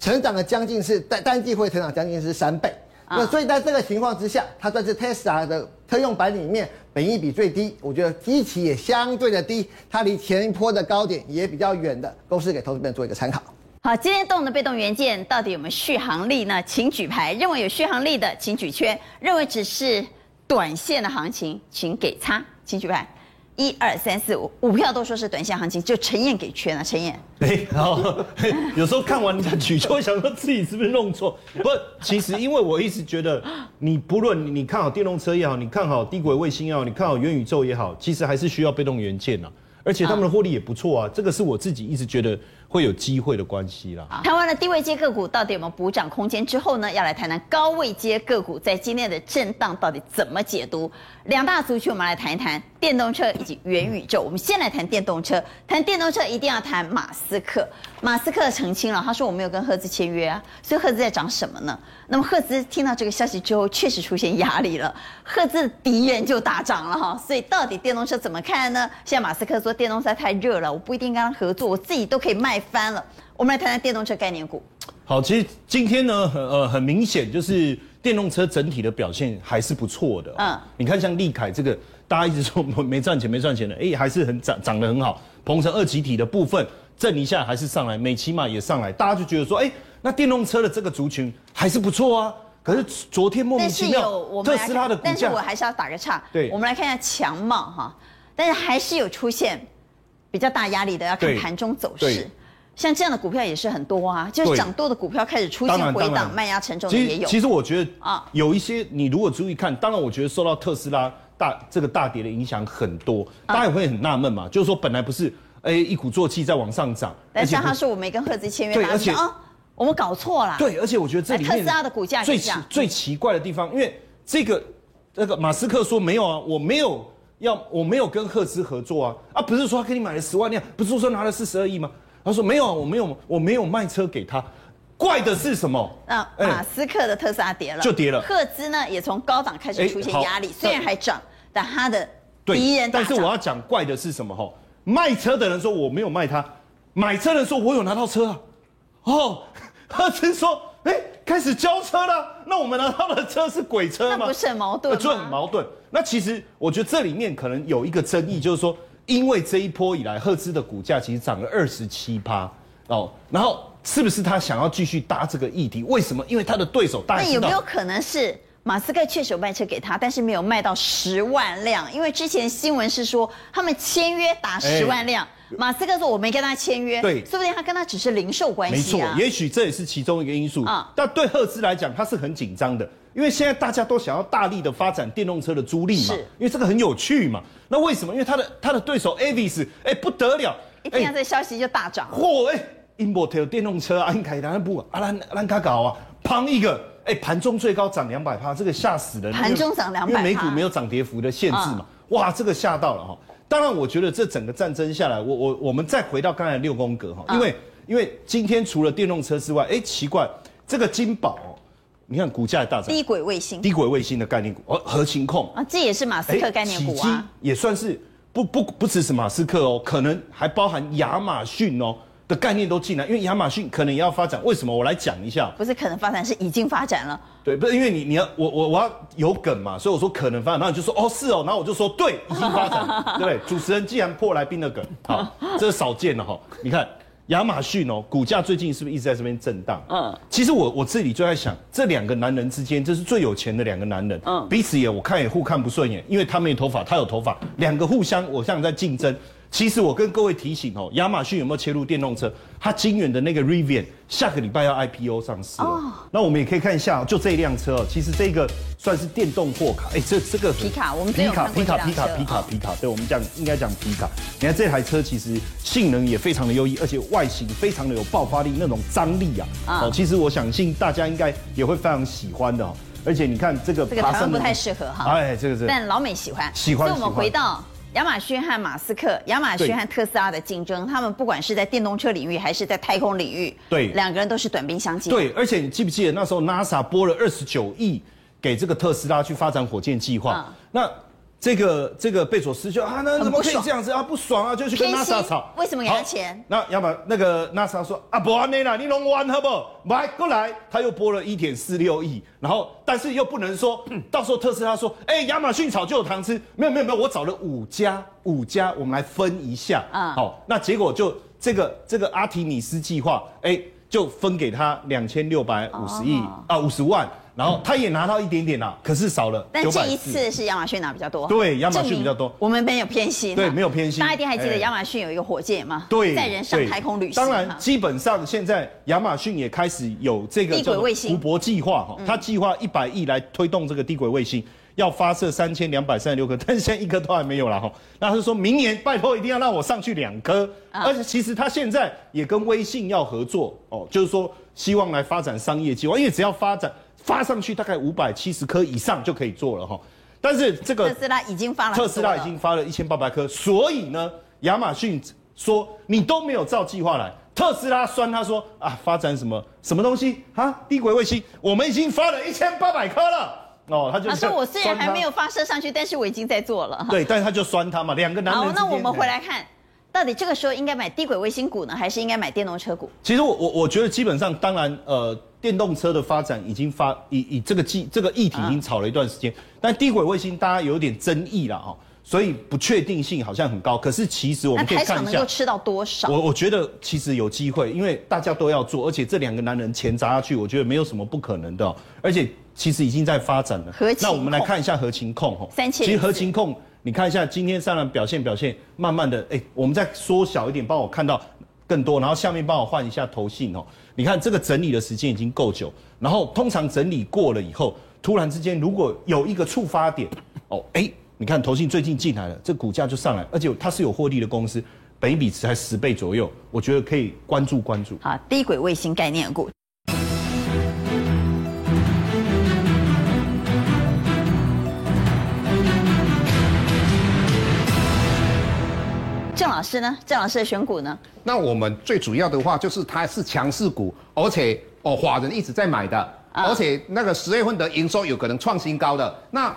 成长的将近是单单季会成长将近是三倍。那所以在这个情况之下，它算是 Tesla 的车用板里面本益比最低，我觉得基期也相对的低，它离前一波的高点也比较远的，公司给投资人做一个参考。好，今天动的被动元件到底有没有续航力呢？请举牌。认为有续航力的，请举圈；认为只是短线的行情，请给叉，请举牌。一二三四五，五票都说是短线行情，就陈燕给圈了。陈燕，哎，好，有时候看完人家举，就会想说自己是不是弄错。不，其实因为我一直觉得，你不论你看好电动车也好，你看好低轨卫星也好，你看好元宇宙也好，其实还是需要被动元件呐。而且他们的获利也不错啊，这个是我自己一直觉得会有机会的关系啦。谈完了低位阶个股到底有没有补涨空间之后呢，要来谈谈高位阶个股在今天的震荡到底怎么解读。两大族群，我们来谈一谈电动车以及元宇宙。我们先来谈电动车，谈电动车一定要谈马斯克。马斯克澄清了，他说我没有跟赫兹签约啊，所以赫兹在涨什么呢？那么赫兹听到这个消息之后，确实出现压力了，赫兹敌人就大涨了哈。所以到底电动车怎么看呢？现在马斯克说电动车太热了，我不一定跟他合作，我自己都可以卖。翻了，我们来谈谈电动车概念股。好，其实今天呢，很呃，很明显就是电动车整体的表现还是不错的。嗯，你看像利凯这个，大家一直说没赚钱没赚钱的，哎，还是很涨涨得很好。鹏程二极体的部分震一下还是上来，美骑马也上来，大家就觉得说，哎，那电动车的这个族群还是不错啊。可是昨天莫名其妙，特斯拉的股价，但是我还是要打个岔。对，我们来看一下强茂哈，但是还是有出现比较大压力的，要看盘中走势。像这样的股票也是很多啊，就是涨多的股票开始出现回档，卖压沉重的也有。其实我觉得啊，有一些你如果注意看，当然我觉得受到特斯拉大这个大跌的影响很多，大家也会很纳闷嘛，就是说本来不是哎一鼓作气在往上涨，但是他说我没跟赫兹签约，而且啊我们搞错了。对，而且我觉得这里面特斯拉的股价最奇最奇怪的地方，因为这个这个马斯克说没有啊，我没有要我没有跟赫兹合作啊，啊不是说他给你买了十万辆，不是说拿了四十二亿吗？他说没有啊，我没有，我没有卖车给他。怪的是什么？那马斯克的特斯拉跌了，就跌了。赫兹呢，也从高档开始出现压力，虽然还涨，但他的敌人。但是我要讲怪的是什么？哈，卖车的人说我没有卖他，买车的人说我有拿到车啊。哦，赫兹说，哎，开始交车了，那我们拿到的车是鬼车吗？那不是很矛盾吗？就很矛盾。那其实我觉得这里面可能有一个争议，就是说。因为这一波以来，赫兹的股价其实涨了二十七趴哦，然后是不是他想要继续搭这个议题？为什么？因为他的对手大。那有没有可能是马斯克确实有卖车给他，但是没有卖到十万辆？因为之前新闻是说他们签约打十万辆，马斯克说我没跟他签约，对，说不定他跟他只是零售关系。没错，也许这也是其中一个因素啊。但对赫兹来讲，他是很紧张的。因为现在大家都想要大力的发展电动车的租赁嘛，因为这个很有趣嘛。那为什么？因为他的他的对手 Avis，哎不得了，一听到这消息就大涨。嚯，哎，Inverter 电动车啊，安凯达不啊，兰兰卡搞啊，砰一个，哎，盘中最高涨两百趴，这个吓死人。盘中涨两百，因为美股没有涨跌幅的限制嘛。哇，这个吓到了哈。当然，我觉得这整个战争下来，我我我们再回到刚才六宫格哈，因为因为今天除了电动车之外，哎，奇怪，这个金宝。你看股价也大涨，低轨卫星，低轨卫星的概念股，哦，核情控啊，这也是马斯克概念股啊，也算是不不不只是马斯克哦，可能还包含亚马逊哦的概念都进来，因为亚马逊可能也要发展，为什么？我来讲一下，不是可能发展，是已经发展了。对，不是因为你你要我我我要有梗嘛，所以我说可能发展，然后你就说哦是哦，然后我就说对，已经发展，对不对？主持人既然破来宾的梗，好，这是少见的哈，你看。亚马逊哦，股价最近是不是一直在这边震荡？嗯，其实我我自己就在想，这两个男人之间，这是最有钱的两个男人，嗯，彼此也我看也互看不顺眼，因为他没有头发，他有头发，两个互相我像在竞争。其实我跟各位提醒哦，亚马逊有没有切入电动车？它金源的那个 Rivian 下个礼拜要 IPO 上市哦。那我们也可以看一下，就这一辆车哦，其实这个算是电动货卡。哎，这这个皮卡，我们皮卡皮卡皮卡皮卡皮卡，对，我们讲应该讲皮卡。你看这台车其实性能也非常的优异，而且外形非常的有爆发力，那种张力啊。哦，其实我相信大家应该也会非常喜欢的哦。而且你看这个，这个台湾不太适合哈。哎，这个是。但老美喜欢。喜欢。所以我们回到。亚马逊和马斯克，亚马逊和特斯拉的竞争，他们不管是在电动车领域还是在太空领域，对，两个人都是短兵相接。对，而且你记不记得那时候 NASA 拨了二十九亿给这个特斯拉去发展火箭计划？嗯、那。这个这个贝佐斯就啊，那怎么可以这样子啊？不爽啊，就去跟 NASA 吵。为什么给他钱？那要么那个 NASA 说啊，不安内啦，你弄完好不好？来过来，他又拨了一点四六亿，然后但是又不能说，到时候特斯拉说，哎，亚马逊炒就有糖吃，没有没有没有，我找了五家五家，我们来分一下。啊，好，那结果就这个这个阿提米斯计划，哎，就分给他两千六百五十亿啊，五十万。然后他也拿到一点点啦，可是少了。但这一次是亚马逊拿比较多。对，亚马逊比较多。我们没有偏心。对，没有偏心。大家一定还记得亚马逊有一个火箭吗？对，载人上太空旅行。当然，基本上现在亚马逊也开始有这个地轨卫星福伯计划哈，他计划一百亿来推动这个地轨卫星。要发射三千两百三十六颗，但是现在一颗都还没有了哈。那他就说明年拜托一定要让我上去两颗，而且其实他现在也跟微信要合作哦，就是说希望来发展商业计划，因为只要发展发上去大概五百七十颗以上就可以做了哈。但是这个特斯拉已经发了，特斯拉已经发了一千八百颗，所以呢，亚马逊说你都没有照计划来。特斯拉酸他说啊，发展什么什么东西啊？低轨卫星，我们已经发了一千八百颗了哦。他就他说我虽然还没有发射上去，但是我已经在做了。对，但是他就酸他嘛，两个男人。好，那我们回来看，到底这个时候应该买低轨卫星股呢，还是应该买电动车股？其实我我我觉得基本上，当然呃，电动车的发展已经发以以这个议这个议题已经炒了一段时间，啊、但低轨卫星大家有点争议了哈。所以不确定性好像很高，可是其实我们可以看一下，能够吃到多少？我我觉得其实有机会，因为大家都要做，而且这两个男人钱砸下去，我觉得没有什么不可能的、哦。而且其实已经在发展了。那我们来看一下合情控哈。三千。其实合情控，你看一下今天上来表现表现，慢慢的，哎、我们再缩小一点，帮我看到更多，然后下面帮我换一下投信哦。你看这个整理的时间已经够久，然后通常整理过了以后，突然之间如果有一个触发点，哦，哎。你看，投信最近进来了，这股价就上来，而且它是有获利的公司，本益比才十倍左右，我觉得可以关注关注。好，低轨卫星概念股。老师呢？郑老师的选股呢？那我们最主要的话就是它是强势股，而且哦，法人一直在买的，啊、而且那个十月份的营收有可能创新高的那。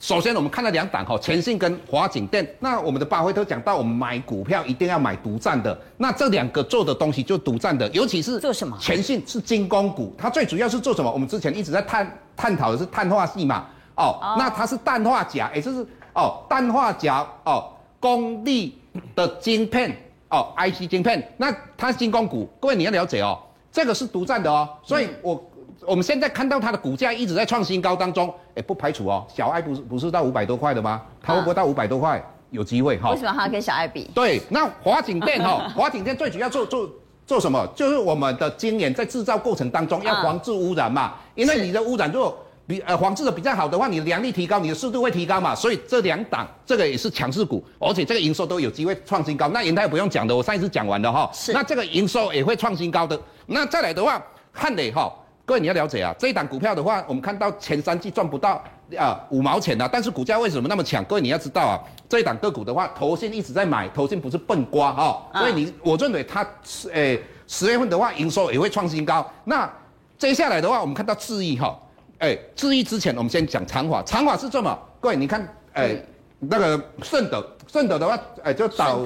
首先，我们看了两档哈，前信跟华景电。那我们的巴菲特讲到，我们买股票一定要买独占的。那这两个做的东西就独占的，尤其是做什么？前信是精工股，它最主要是做什么？我们之前一直在探探讨的是碳化系嘛。哦，哦那它是氮化钾，也就是哦氮化钾哦功率的晶片哦 IC 晶片。那它是军工股，各位你要了解哦，这个是独占的哦。所以我。嗯我们现在看到它的股价一直在创新高当中，哎，不排除哦，小爱不是不是到五百多块的吗？它会不会到五百多块？有机会哈。为什么还要跟小爱比？对，那华景店哈，华景店最主要做做做什么？就是我们的晶圆在制造过程当中要防治污染嘛，因为你的污染如果比呃防治的比较好的话，你的良率提高，你的速度会提高嘛，所以这两档这个也是强势股，而且这个营收都有机会创新高。那银泰不用讲的，我上一次讲完了哈。是。那这个营收也会创新高的。那再来的话，汉磊哈。各位你要了解啊，这一档股票的话，我们看到前三季赚不到啊五毛钱啊，但是股价为什么那么强？各位你要知道啊，这一档个股的话，投信一直在买，投信不是笨瓜哈，所以你我认为它诶十月份的话营收也会创新高。那接下来的话，我们看到智易哈，诶智易之前我们先讲长华，长华是这么，各位你看诶那个顺德，顺德的话诶就导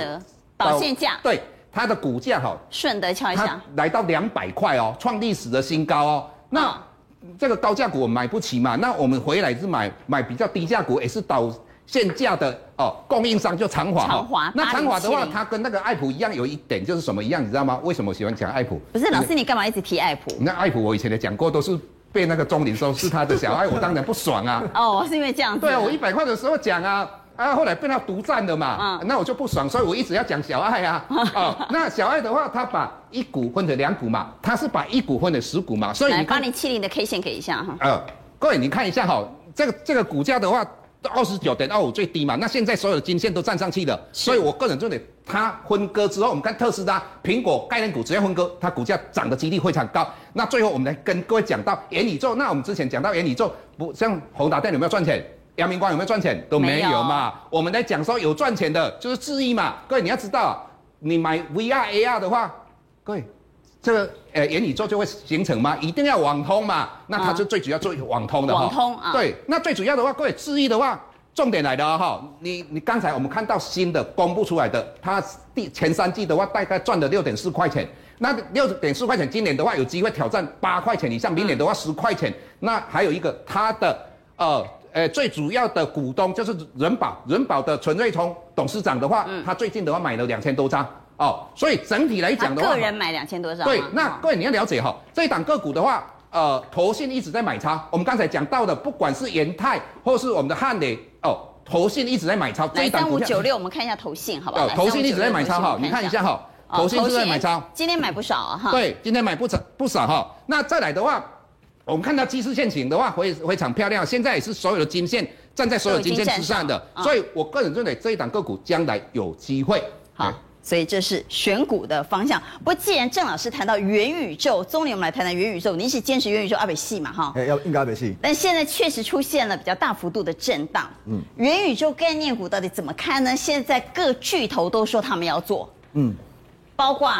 导线价对。它的股价哈，顺德敲一下，来到两百块哦，创历史的新高哦。那这个高价股我买不起嘛？那我们回来是买买比较低价股，也是导线价的哦。供应商就长华。长华。那长华的话，它跟那个爱普一样，有一点就是什么一样，你知道吗？为什么喜欢讲爱普？不是老师，你干嘛一直提爱普？那爱普我以前也讲过，都是被那个钟林说是他的小爱，我当然不爽啊。哦，是因为这样子。对啊，我一百块的时候讲啊。啊，后来被他独占了嘛，嗯、那我就不爽，所以我一直要讲小爱啊。哦，那小爱的话，他把一股分成两股嘛，他是把一股分成十股嘛，所以你八零七零的 K 线给一下哈。呃，各位你看一下哈，这个这个股价的话，二十九点二五最低嘛，那现在所有的均线都站上去了，所以我个人认为它分割之后，我们看特斯拉、苹果概念股只要分割，它股价涨的几率非常高。那最后我们来跟各位讲到元宇宙，那我们之前讲到元宇宙，不像宏达电有没有赚钱？阳明光有没有赚钱？都没有嘛。有我们来讲说有赚钱的，就是智易嘛。各位你要知道，你买 VR AR 的话，各位这个呃元宇宙就会形成嘛，一定要网通嘛。那它就最主要做网通的哈。网通啊。对，那最主要的话，各位智易的话，重点来了哈。你你刚才我们看到新的公布出来的，它第前三季的话大概赚了六点四块钱。那六点四块钱，今年的话有机会挑战八块钱以上，明年的话十块钱。那还有一个它的呃。呃，最主要的股东就是人保，人保的陈瑞聪董事长的话，嗯、他最近的话买了两千多张哦，所以整体来讲的话，个人买两千多张。对，那各位你要了解哈，这一档个股的话，呃，投信一直在买超。我们刚才讲到的，不管是元泰或是我们的汉磊哦，投信一直在买超。这一档股票。三五九六，我们看一下投信，好不好？哦，投信一直在买超哈，你看一下哈，投信一直在买超。今天买不少啊哈。对，今天买不少不少哈。那再来的话。我们看到技术线型的话，非非常漂亮。现在也是所有的金线站在所有金线之上的，所以我个人认为这一档个股将来有机会。好。所以这是选股的方向。不过，既然郑老师谈到元宇宙，终于我们来谈谈元宇宙。您是坚持元宇宙阿北系嘛？哈，哎，要应该阿北系。但现在确实出现了比较大幅度的震荡。嗯，元宇宙概念股到底怎么看呢？现在各巨头都说他们要做。嗯，包括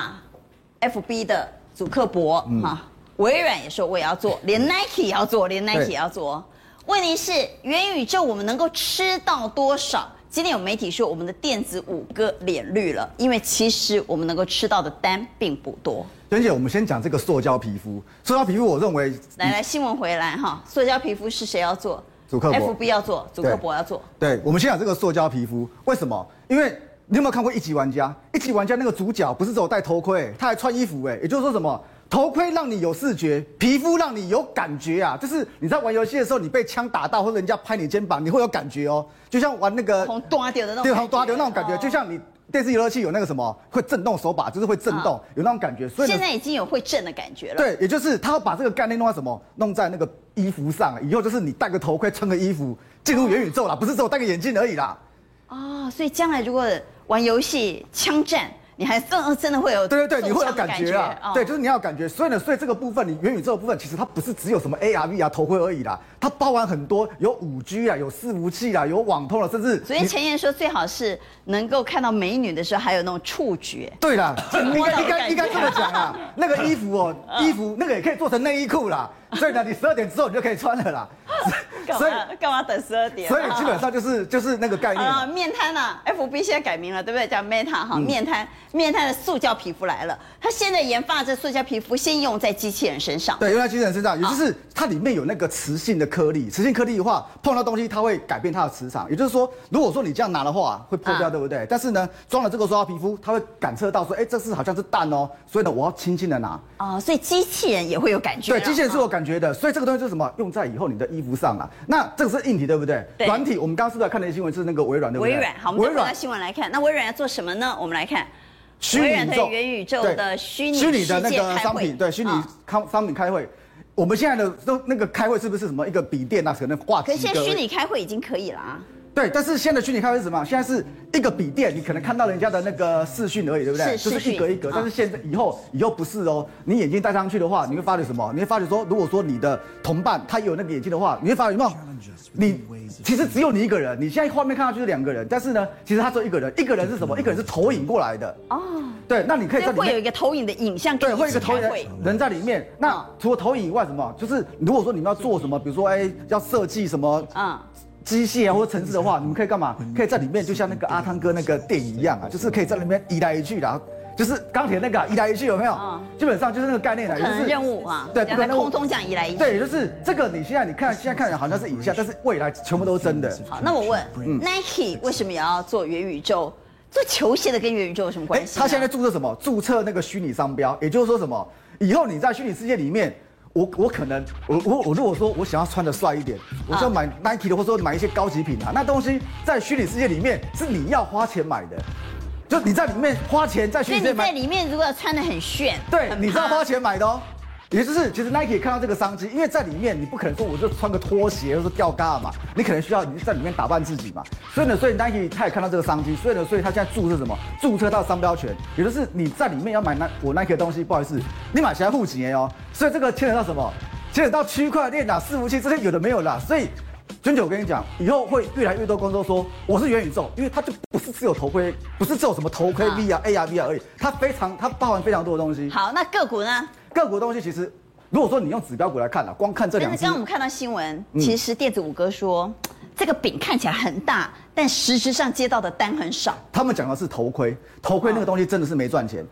FB 的祖克伯哈，微软也说我也要做，连 Nike 也要做，连 Nike 也要做。问题是元宇宙我们能够吃到多少？今天有媒体说，我们的电子五哥脸绿了，因为其实我们能够吃到的单并不多。娟姐，我们先讲这个塑胶皮肤。塑胶皮肤，我认为来来新闻回来哈，塑胶皮肤是谁要做？祖克伯，FB 要做，祖克伯要做。对，我们先讲这个塑胶皮肤，为什么？因为你有没有看过一级玩家？一级玩家那个主角不是只有戴头盔，他还穿衣服，哎，也就是说什么？头盔让你有视觉，皮肤让你有感觉啊！就是你在玩游戏的时候，你被枪打到或者人家拍你肩膀，你会有感觉哦，就像玩那个红断掉的那种，对，红断掉那种感觉，就像你电视游乐器有那个什么会震动手把，就是会震动，有那种感觉。所以现在已经有会震的感觉了。对，也就是他要把这个概念弄在什么，弄在那个衣服上，以后就是你戴个头盔，穿个衣服进入元宇宙啦，不是只有戴个眼镜而已啦。哦，所以将来如果玩游戏枪战。你还真真的会有对对对，你会有感觉啊，哦、对，就是你要有感觉。所以呢，所以这个部分，你元宇宙的部分，其实它不是只有什么 AR、VR 头盔而已啦，它包含很多，有五 G 啊，有伺服器啊，有网通了，甚至。所以前言说，最好是能够看到美女的时候，还有那种触觉。对啦，应该应该应该这么讲啊，那个衣服哦，衣服那个也可以做成内衣裤啦。所以呢，你十二点之后你就可以穿了啦。所以干嘛等十二点？所以基本上就是 就是那个概念啊。面瘫啊，FB 现在改名了，对不对？叫 Meta 哈，面瘫面瘫的塑胶皮肤来了。它现在研发这塑胶皮肤，先用在机器人身上。对，用在机器人身上，也就是它里面有那个磁性的颗粒。磁性颗粒的话，碰到东西它会改变它的磁场。也就是说，如果说你这样拿的话，会破掉，对不对？但是呢，装了这个塑胶皮肤，它会感测到说，哎，这是好像是蛋哦，所以呢，我要轻轻的拿。啊，所以机器人也会有感觉。对，机器人是有感觉的。所以这个东西就是什么？用在以后你的衣服上啊。那这个是硬体，对不对？对。软体，我们刚刚是不是看的新闻是那个微软的？微软，好，我们再回到新闻来看。那微软要做什么呢？我们来看，虚拟对元宇宙的虚拟虚拟的那个商品，对，虚拟康商品开会。我们现在的都那个开会是不是什么一个笔电啊？可能挂。可是现在虚拟开会已经可以了啊。对，但是现在虚拟开会是什么？现在是一个笔电，你可能看到人家的那个视讯而已，对不对？是就是一格一格。但是现在以后以后不是哦，你眼镜戴上去的话，你会发觉什么？你会发觉说，如果说你的同伴他有那个眼镜的话，你会发觉什么？你其实只有你一个人。你现在画面看上去是两个人，但是呢，其实他只有一个人。一个人是什么？一个人是投影过来的。哦。对，那你可以在里面会有一个投影的影像。对，会有一个投影人在里面。那除了投影以外，什么？就是如果说你们要做什么，比如说哎，要设计什么？嗯。机械啊，或者城市的话，你们可以干嘛？可以在里面，就像那个阿汤哥那个电影一样啊，就是可以在里面移来移去的，就是钢铁那个移来移去有没有？嗯，基本上就是那个概念啊，就是任务啊，对，在空中这样移来移去。对，就是这个。你现在你看，现在看起来好像是影像，但是未来全部都是真的。好，那我问，嗯，Nike 为什么也要做元宇宙？做球鞋的跟元宇宙有什么关系？他现在注册什么？注册那个虚拟商标，也就是说什么？以后你在虚拟世界里面。我我可能我我我如果说我想要穿的帅一点，我就要买 Nike 的，或者说买一些高级品啊。那东西在虚拟世界里面是你要花钱买的，就你在里面花钱在虚拟世界买。你在里面如果要穿的很炫，对，你是要花钱买的哦。也就是，其实 Nike 看到这个商机，因为在里面你不可能说我就穿个拖鞋或者吊嘎嘛，你可能需要你在里面打扮自己嘛。所以呢，所以 Nike 他也看到这个商机，所以呢，所以他现在注册什么？注册到商标权，也就是你在里面要买那我 Nike 的东西，不好意思，你买起来付钱哦。所以这个牵扯到什么？牵扯到区块链啊、伺服器这些有的没有啦。所以，娟姐我跟你讲，以后会越来越多公司说我是元宇宙，因为它就不是只有头盔，不是只有什么头盔 VR、AR、VR 而已，它非常它包含非常多的东西。好，那个股呢？个股东西其实。如果说你用指标股来看啊，光看这两，但是刚刚我们看到新闻，其实电子五哥说，这个饼看起来很大，但实质上接到的单很少。他们讲的是头盔，头盔那个东西真的是没赚钱。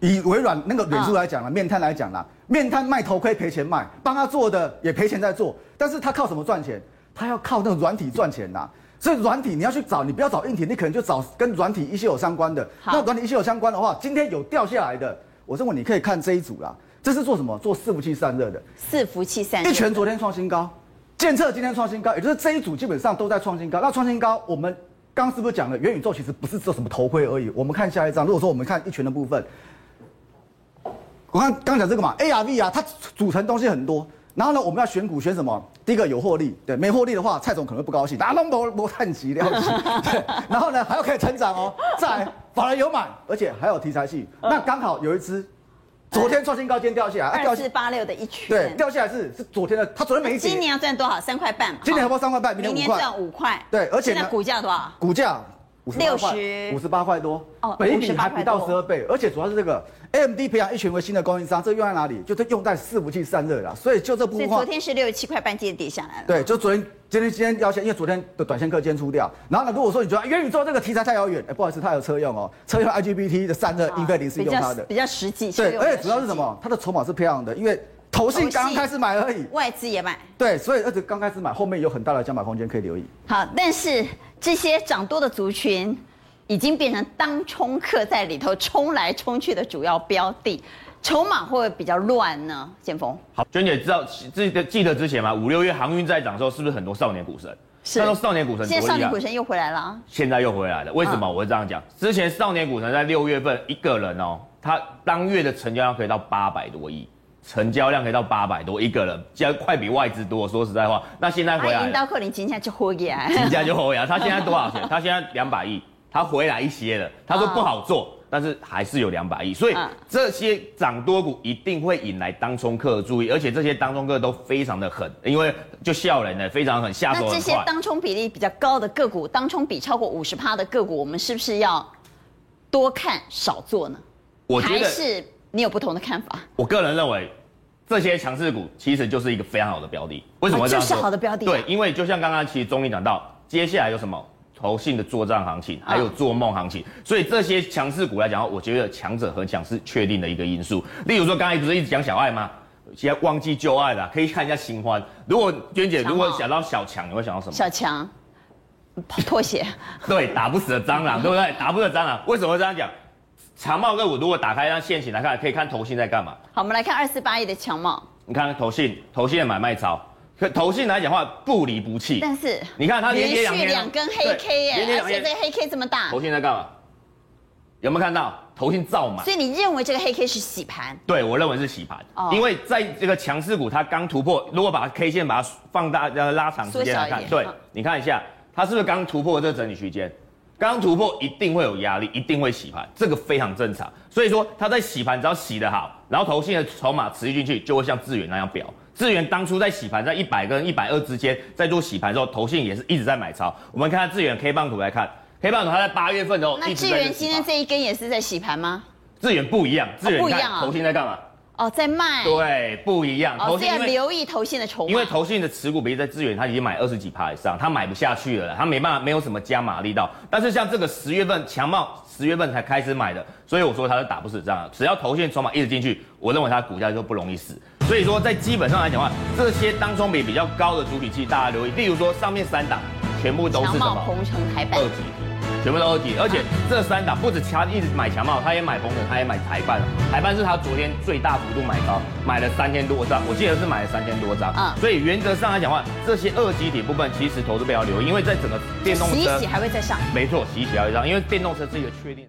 以微软那个脸书来讲了，面瘫来讲了，面瘫卖头盔赔钱卖，帮他做的也赔钱在做，但是他靠什么赚钱？他要靠那个软体赚钱呐。所以软体你要去找，你不要找硬体，你可能就找跟软体一些有相关的。那软体一些有相关的话，今天有掉下来的，我认为你可以看这一组啦。这是做什么？做伺服器散热的。伺服器散热。一拳昨天创新高，建测今天创新高，也就是这一组基本上都在创新高。那创新高，我们刚刚是不是讲了元宇宙其实不是做什么头盔而已？我们看下一张，如果说我们看一拳的部分，我看刚讲这个嘛，ARV 啊它组成东西很多。然后呢，我们要选股选什么？第一个有获利，对，没获利的话，蔡总可能会不高兴。大家都没没看急了不 对。然后呢，还要可以成长哦。再来，法人有买，而且还有题材性。那刚好有一只，昨天创新高，今天掉下来，二四八六的一群。对，掉下来是是昨天的，它昨天没跌。今年要赚多少？三块半。今年要不三块半，明年赚五块。对，而且呢，股价多少？股价。六十五十八块多哦，本益比还不到十二倍，而且主要是这个 AMD 培养一群为新的供应商，这用在哪里？就是用在伺服器散热啦。所以就这部分，昨天是六十七块半，今天跌下来了。对，就昨天今天今天要先，因为昨天的短线课今天出掉。然后呢，如果说你觉得元宇宙这个题材太遥远，哎，不好意思，它有车用哦，车用 IGBT 的散热，英飞凌是用它的，比较实际。对，而且主要是什么？它的筹码是漂亮的，因为投信刚开始买而已，外资也买。对，所以而且刚开始买，后面有很大的加码空间可以留意。好，但是这些涨多的族群。已经变成当冲客在里头冲来冲去的主要标的，筹码会不会比较乱呢？建峰，好，娟姐知道记得记得之前吗？五六月航运在涨的时候，是不是很多少年股神？是，那时候少年股神，现在少年股神又回来了。现在又回来了，为什么我会这样讲？嗯、之前少年股神在六月份一个人哦，他当月的成交量可以到八百多亿，成交量可以到八百多一个人，竟然快比外资多。说实在话，那现在回来，到克林今天就回来，今天就回来。他现在多少钱？他现在两百亿。他回来一些了，他说不好做，哦、但是还是有两百亿，所以这些涨多股一定会引来当冲客的注意，而且这些当冲客都非常的狠，因为就笑人呢，非常狠，下手很快。那这些当冲比例比较高的个股，当冲比超过五十趴的个股，我们是不是要多看少做呢？我觉得还是你有不同的看法？我个人认为，这些强势股其实就是一个非常好的标的。为什么？就是好的标的、啊。对，因为就像刚刚其实钟丽讲到，接下来有什么？投信的作战行情，还有做梦行情，所以这些强势股来讲，我觉得强者恒强是确定的一个因素。例如说，刚才不是一直讲小爱吗？现在忘记旧爱了，可以看一下新欢。如果娟姐如果想到小强，你会想到什么？小强，拖鞋。对，打不死的蟑螂，对不对？打不死的蟑螂，为什么会这样讲？强茂个股如果打开让线型来看，可以看投信在干嘛？好，我们来看二四八一的强茂。你看投信，投信的买卖潮。可投信来讲话不离不弃，但是你看它连续两根黑 K 耶，而且这个黑 K 这么大，投信在干嘛？有没有看到投信造满？所以你认为这个黑 K 是洗盘？对，我认为是洗盘，哦、因为在这个强势股它刚突破，如果把 K 线把它放大，拉长时间来看，对，你看一下它是不是刚突破这个整理区间？刚突破一定会有压力，一定会洗盘，这个非常正常。所以说它在洗盘，只要洗得好，然后投信的筹码持续进去，就会像智远那样表。智远当初在洗盘在一百跟一百二之间，在做洗盘的时候，投信也是一直在买超。我们看看智原 K 棒图来看，K 棒图它在八月份的时候，那智远今天这一根也是在洗盘吗？智远不一样，智原不一样啊，投信在干嘛？哦，在卖。对，不一样。投信要留意投信的筹码，因为投信的持股比例在资源，他已经买二十几趴以上，他买不下去了，他没办法，没有什么加码力道。但是像这个十月份强茂，十月份才开始买的，所以我说他是打不死仗。只要投信筹码一直进去，我认为他股价就不容易死。所以说，在基本上来讲的话，这些当中比比较高的主体器，大家留意，例如说上面三档全部都是什么？鹏程、台半。二级体，全部都二级，而且这三档不止他一直买强茂，他也买红的，他也买台办。台办是他昨天最大幅度买高，买了三千多张，我记得是买了三千多张。嗯。所以原则上来讲的话，这些二级体部分其实投资不要留，因为在整个电动车，洗洗还会再上。没错，洗洗还会上，因为电动车是一个确定。